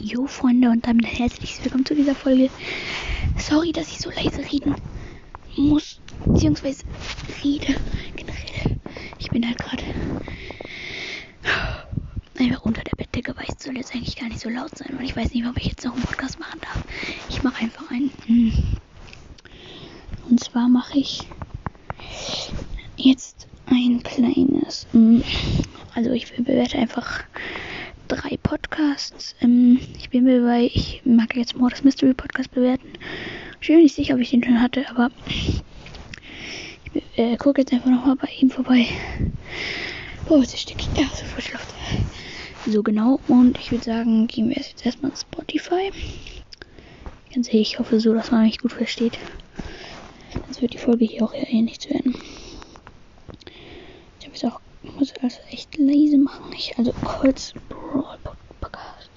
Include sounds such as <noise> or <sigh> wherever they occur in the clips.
Jo Freunde und damit herzlich willkommen zu dieser Folge. Sorry, dass ich so leise reden muss, beziehungsweise rede generell. Ich bin halt gerade einfach unter der Bettdecke, weil es soll jetzt eigentlich gar nicht so laut sein, weil ich weiß nicht, ob ich jetzt noch einen Podcast machen darf. Ich mache einfach einen. Hm. Und zwar mache ich jetzt ein kleines. Hm, also ich bewerte einfach Podcasts. Ähm, ich bin mir bei, ich mag jetzt Mordus Mystery Podcast bewerten. Ich bin mir nicht sicher, ob ich den schon hatte, aber ich äh, gucke jetzt einfach nochmal bei ihm vorbei. Oh, stick Ja, so frische Luft. So genau. Und ich würde sagen, gehen wir jetzt erstmal Spotify. Ganz ehrlich, ich hoffe so, dass man mich gut versteht. Sonst wird die Folge hier auch eher ähnlich werden. Ich habe jetzt auch muss also echt leise machen. Ich, also Colts Brawl Podcast.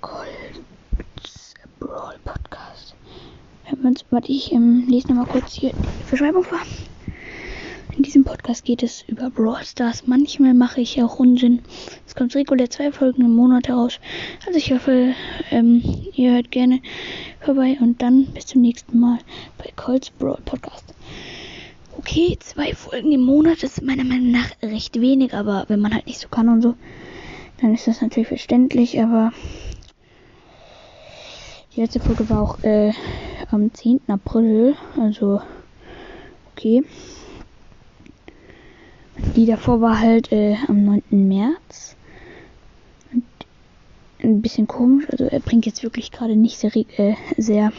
Colts Brawl Podcast. Warte, ich ähm, lese nochmal kurz hier die Beschreibung vor. In diesem Podcast geht es über Brawl Stars. Manchmal mache ich auch Unsinn. Es kommt regulär zwei Folgen im Monat heraus. Also ich hoffe, ähm, ihr hört gerne vorbei und dann bis zum nächsten Mal bei Colts Brawl Podcast. Okay, zwei Folgen im Monat ist meiner Meinung nach recht wenig, aber wenn man halt nicht so kann und so, dann ist das natürlich verständlich, aber die letzte Folge war auch äh, am 10. April, also okay. Die davor war halt äh, am 9. März. Und ein bisschen komisch, also er bringt jetzt wirklich gerade nicht sehr, äh, sehr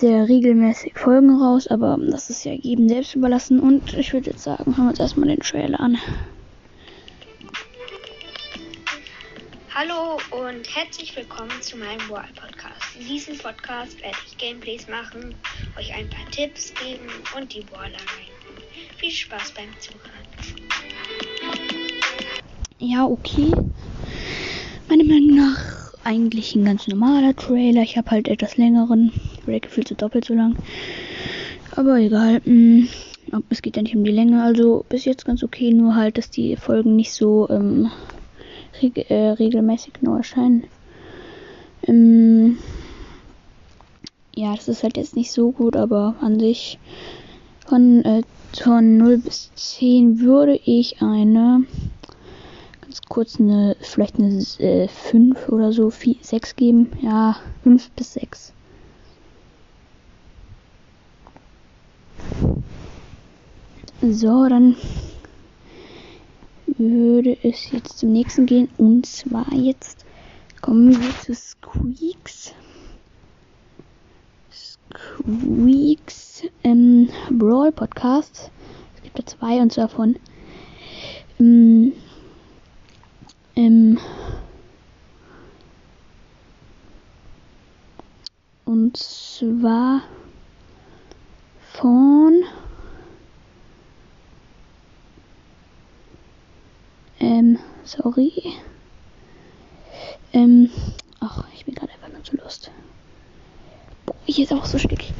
sehr regelmäßig Folgen raus, aber das ist ja jedem selbst überlassen. Und ich würde jetzt sagen, hören wir uns erstmal den Trailer an. Hallo und herzlich willkommen zu meinem Podcast. In diesem Podcast werde ich Gameplays machen, euch ein paar Tipps geben und die Waller reiten. Viel Spaß beim Zuhören. Ja, okay. Meiner Meinung nach eigentlich ein ganz normaler Trailer. Ich habe halt etwas längeren. Break gefühlt so doppelt so lang. Aber egal. Mh, mm, es geht ja nicht um die Länge. Also bis jetzt ganz okay. Nur halt, dass die Folgen nicht so ähm, reg äh, regelmäßig nur erscheinen. Ähm, ja, das ist halt jetzt nicht so gut, aber an sich von, äh, von 0 bis 10 würde ich eine ganz kurz eine, vielleicht eine äh, 5 oder so, 4, 6 geben. Ja, 5 bis 6. So, dann würde es jetzt zum nächsten gehen. Und zwar jetzt kommen wir zu Squeaks. Squeaks ähm, Brawl Podcast. Es gibt da zwei und zwar von ähm, ähm, und zwar von Ähm, sorry. Ähm, ach, ich bin gerade einfach nur zu Lust. Hier ist auch so stickig.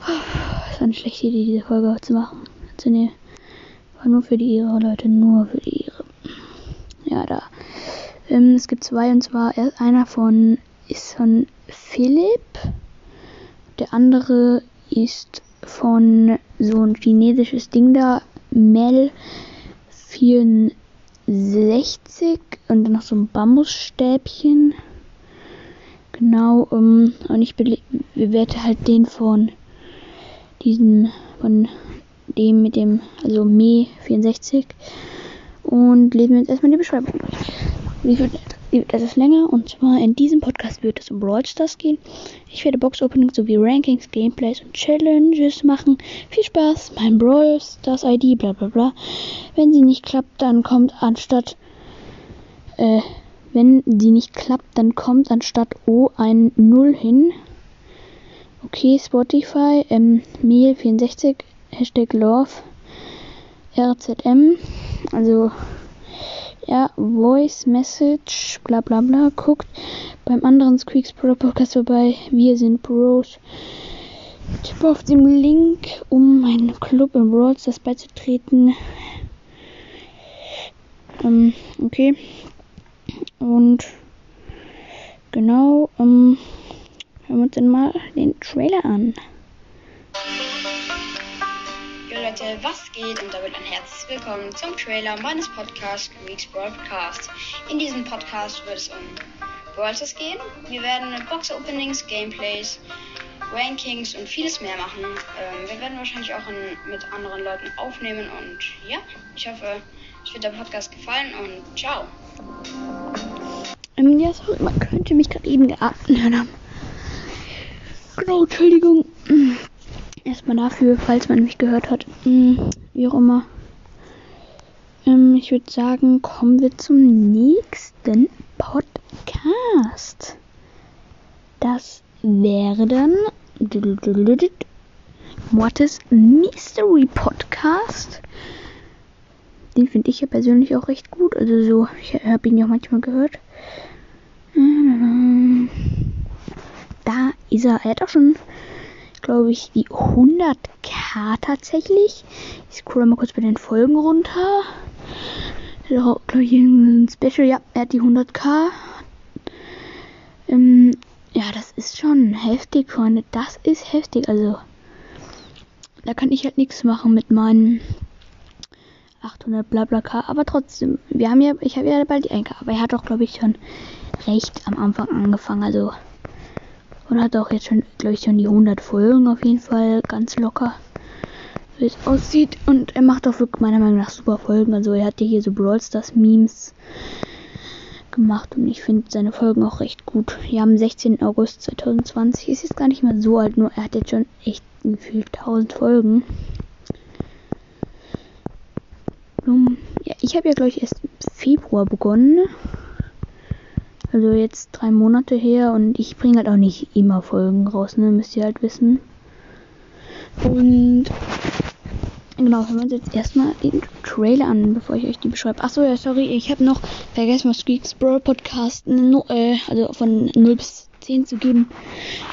Es war eine schlechte Idee, diese Folge zu machen. Also, nee, war nur für die Ehre, Leute, nur für die Ehre. Ja, da. Ähm, es gibt zwei, und zwar einer von ist von Philipp. Der andere ist von so ein chinesisches Ding da, Mel 64 60 und dann noch so ein Bambusstäbchen. Genau, um, ähm, und ich bewerte halt den von diesem, von dem mit dem, also Me 64 und lesen wir jetzt erstmal die Beschreibung durch. Wie wird etwas länger und zwar in diesem Podcast wird es um Brawl Stars gehen. Ich werde Box Openings sowie Rankings, Gameplays und Challenges machen. Viel Spaß, mein Brawl Stars ID, bla bla bla. Wenn sie nicht klappt, dann kommt anstatt äh, wenn sie nicht klappt, dann kommt anstatt O ein 0 hin. Okay, Spotify, ähm, Mail64, Hashtag Love, RZM, also ja, Voice Message, bla bla bla, guckt beim anderen Squeaks Pro Podcast vorbei. Wir sind Bros. Tipp auf dem Link, um meinen Club im Brawl Stars beizutreten. Ähm, okay. Und genau, ähm, hören wir uns dann mal den Trailer an. Jo Leute, was geht? Und damit ein herzliches Willkommen zum Trailer meines Podcasts Greeks Broadcast. In diesem Podcast wird es um Brawl Stars gehen. Wir werden Box Openings, Gameplays, Rankings und vieles mehr machen. Ähm, wir werden wahrscheinlich auch in, mit anderen Leuten aufnehmen und ja, ich hoffe, es wird der Podcast gefallen und ciao. Ähm, ja, sorry, man könnte mich gerade eben geatmet haben. Genau, Entschuldigung. Erstmal dafür, falls man mich gehört hat. Hm, wie auch immer. Ähm, ich würde sagen, kommen wir zum nächsten Podcast. Das wäre dann Mortis Mystery Podcast. Den finde ich ja persönlich auch recht gut. Also so, ich habe ihn ja manchmal gehört. Da ist er. Er hat auch schon, glaube ich, die 100k tatsächlich. Ich scroll mal kurz bei den Folgen runter. Glaube ich, ein Special. Ja, er hat die 100k. Ähm, ja, das ist schon heftig, Freunde. Das ist heftig. Also, da kann ich halt nichts machen mit meinen 800 Blablaka. Aber trotzdem, wir haben ja, ich habe ja bald die 1 Aber er hat auch, glaube ich, schon recht am Anfang angefangen. Also, und hat auch jetzt schon, glaube ich, schon die 100 Folgen auf jeden Fall ganz locker, wie es aussieht. Und er macht auch wirklich meiner Meinung nach super Folgen. Also, er hat ja hier so Brawl Stars Memes gemacht und ich finde seine Folgen auch recht gut. Ja, am 16. August 2020 ist jetzt gar nicht mehr so alt, nur er hat jetzt schon echt gefühlt 1000 Folgen. Ja, ich habe ja glaube ich erst Februar begonnen. Also jetzt drei Monate her und ich bringe halt auch nicht immer Folgen raus, ne? Müsst ihr halt wissen. Und Genau, hören wir uns jetzt erstmal den Trailer an, bevor ich euch die beschreibe. Achso, ja, sorry, ich habe noch vergessen, was Squeaks Brawl Podcast, no, äh, also von 0 bis 10 zu geben.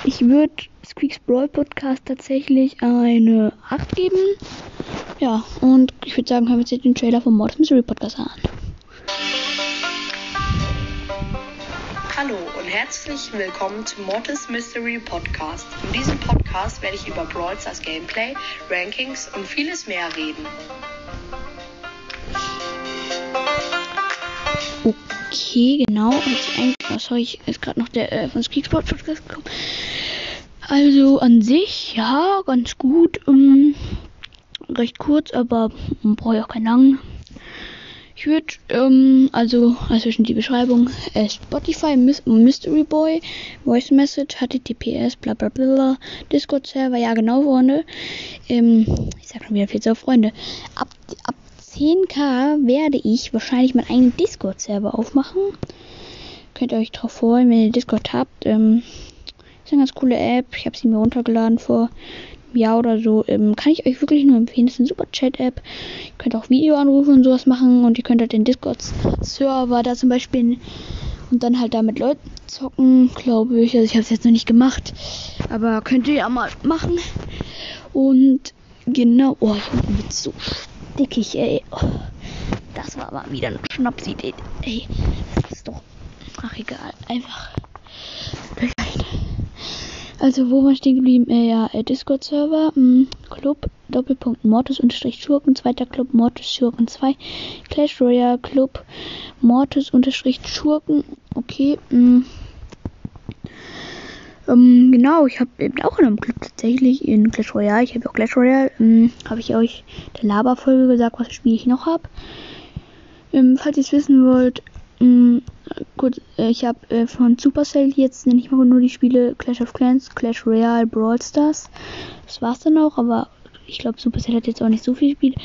Ich würde Squeaks Brawl Podcast tatsächlich eine 8 geben. Ja, und ich würde sagen, hören wir uns jetzt den Trailer vom Mortis Mystery Podcast an. Hallo und herzlich willkommen zum Mortis Mystery Podcast. In diesem Podcast werde ich über Brawl Stars Gameplay, Rankings und vieles mehr reden. Okay, genau. Oh, sorry, ist gerade noch der äh, von Skeeksport Podcast gekommen. Also an sich, ja, ganz gut. Ähm, recht kurz, aber man braucht ja keinen langen. Ich würde, ähm, also, also die Beschreibung, äh, Spotify, Mystery Boy, Voice Message, HTTPS, bla bla bla, Discord-Server, ja genau, Freunde. Ähm, ich sag schon wieder viel zu Freunde. Ab, ab 10k werde ich wahrscheinlich meinen eigenen Discord-Server aufmachen. Könnt ihr euch drauf freuen, wenn ihr Discord habt. Ähm, ist eine ganz coole App. Ich habe sie mir runtergeladen vor Jahr oder so, ähm, kann ich euch wirklich nur empfehlen. Das ist eine super Chat-App. Ihr könnt auch Videoanrufe und sowas machen und ihr könnt halt den Discord-Server da zum Beispiel und dann halt da mit Leuten zocken, glaube ich. Also ich habe es jetzt noch nicht gemacht, aber könnt ihr ja mal machen. Und genau, oh, ich bin so stickig, ey. Oh, das war aber wieder ein Schnapsidee, ey. Das ist doch, ach egal, einfach. Also, wo war stehen geblieben? Äh, ja, äh, Discord-Server, hm, Club, Doppelpunkt Mortis-Schurken, zweiter Club Mortis-Schurken 2, Clash Royale Club Mortis-Schurken, okay, mh. Ähm, genau, ich habe eben auch in einem Club tatsächlich in Clash Royale. Ich habe auch Clash Royale. Ähm, habe ich euch der Laberfolge gesagt, was Spiel ich noch habe. Ähm, falls ihr es wissen wollt, ähm, gut, äh, ich habe äh, von Supercell jetzt nenne ich mal nur die Spiele Clash of Clans, Clash Royale, Brawl Stars. Das war's dann auch, aber ich glaube Supercell hat jetzt auch nicht so viel Spiele.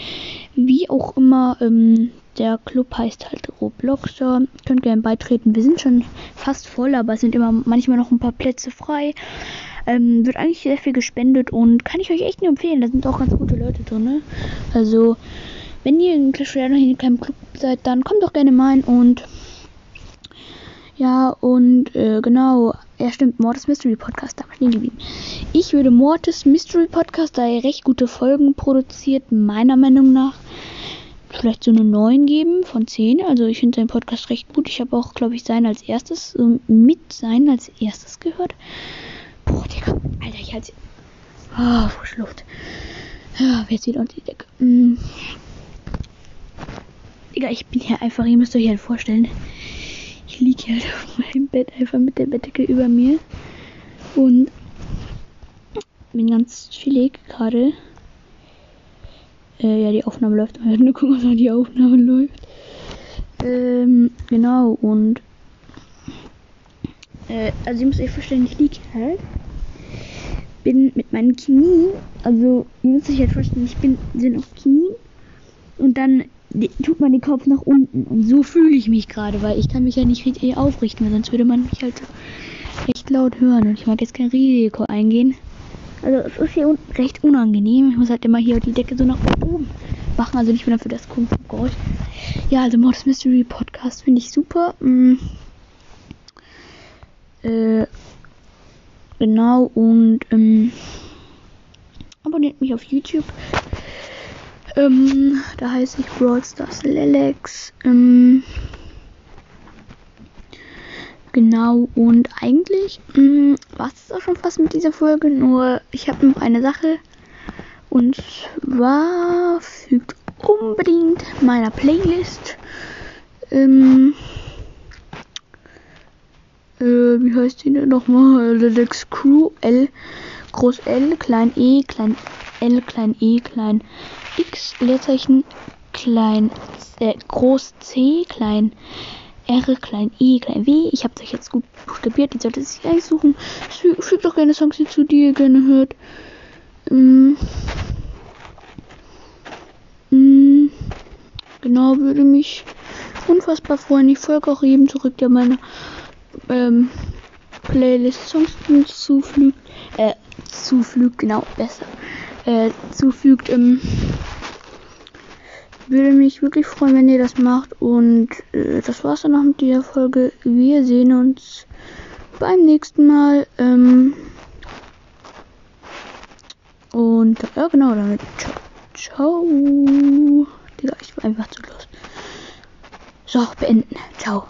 Wie auch immer, ähm, der Club heißt halt Robloxer. Könnt gerne beitreten. Wir sind schon fast voll, aber es sind immer manchmal noch ein paar Plätze frei. Ähm, wird eigentlich sehr viel gespendet und kann ich euch echt nur empfehlen. Da sind auch ganz gute Leute drin. Ne? Also, wenn ihr in Clash Royale noch in keinem Club seid, dann kommt doch gerne mal und ja, und äh, genau, ja stimmt, Mortis Mystery Podcast, da stehen geblieben. Ich würde Mortis Mystery Podcast, da er recht gute Folgen produziert, meiner Meinung nach, vielleicht so eine 9 geben von 10. Also ich finde seinen Podcast recht gut. Ich habe auch, glaube ich, sein als erstes, äh, mit sein als erstes gehört. Boah, Digga, Alter, ich halte Ah, frische Luft. Ja, jetzt wieder unter die Decke. Mm. Digga, ich bin hier einfach, ihr müsst euch halt vorstellen, ich liege halt auf meinem Bett einfach mit der Bettdecke über mir und bin ganz chillig gerade. Äh, ja, die Aufnahme läuft. <laughs> Ich nur gucken, ob die Aufnahme läuft. Ähm, genau, und äh, also ihr müsst euch vorstellen, ich liege halt. Bin mit meinen Knien, also ihr müsst euch halt vorstellen, ich bin sind auf Knien und dann tut man den Kopf nach unten. Und so fühle ich mich gerade, weil ich kann mich ja nicht richtig aufrichten, weil sonst würde man mich halt recht laut hören. Und ich mag jetzt kein Risiko eingehen. Also es ist hier unten recht unangenehm. Ich muss halt immer hier die Decke so nach oben machen. Also nicht mehr für das komische Geräusch. Ja, also Mortis Mystery Podcast finde ich super. Mm. Äh, genau und ähm, abonniert mich auf YouTube. Ähm, da heiße ich Brawl Stars Lelex. Ähm, genau, und eigentlich ähm, war es auch schon fast mit dieser Folge. Nur ich habe noch eine Sache. Und zwar fügt unbedingt meiner Playlist. Ähm, äh, wie heißt die denn nochmal? Lelex Crew L groß L, klein E, klein L, klein E, klein X, Leerzeichen, klein äh, groß C, klein R, klein I, klein W. Ich habe euch jetzt gut buchstabiert, die sollte sich eigentlich suchen. Fügt doch gerne Songs hinzu, die ihr gerne hört. Ähm, ähm, genau, würde mich unfassbar freuen. Ich folge auch jedem zurück, der meine ähm, Playlist Songs hinzufügt. Äh, zufügt, genau, besser. Äh, zufügt. Ähm, würde mich wirklich freuen, wenn ihr das macht. Und äh, das war's dann noch mit dieser Folge. Wir sehen uns beim nächsten Mal. Ähm, und ja, genau, damit. Ciao. Ciao. Digga, ich war einfach zu los. So, beenden. Ciao.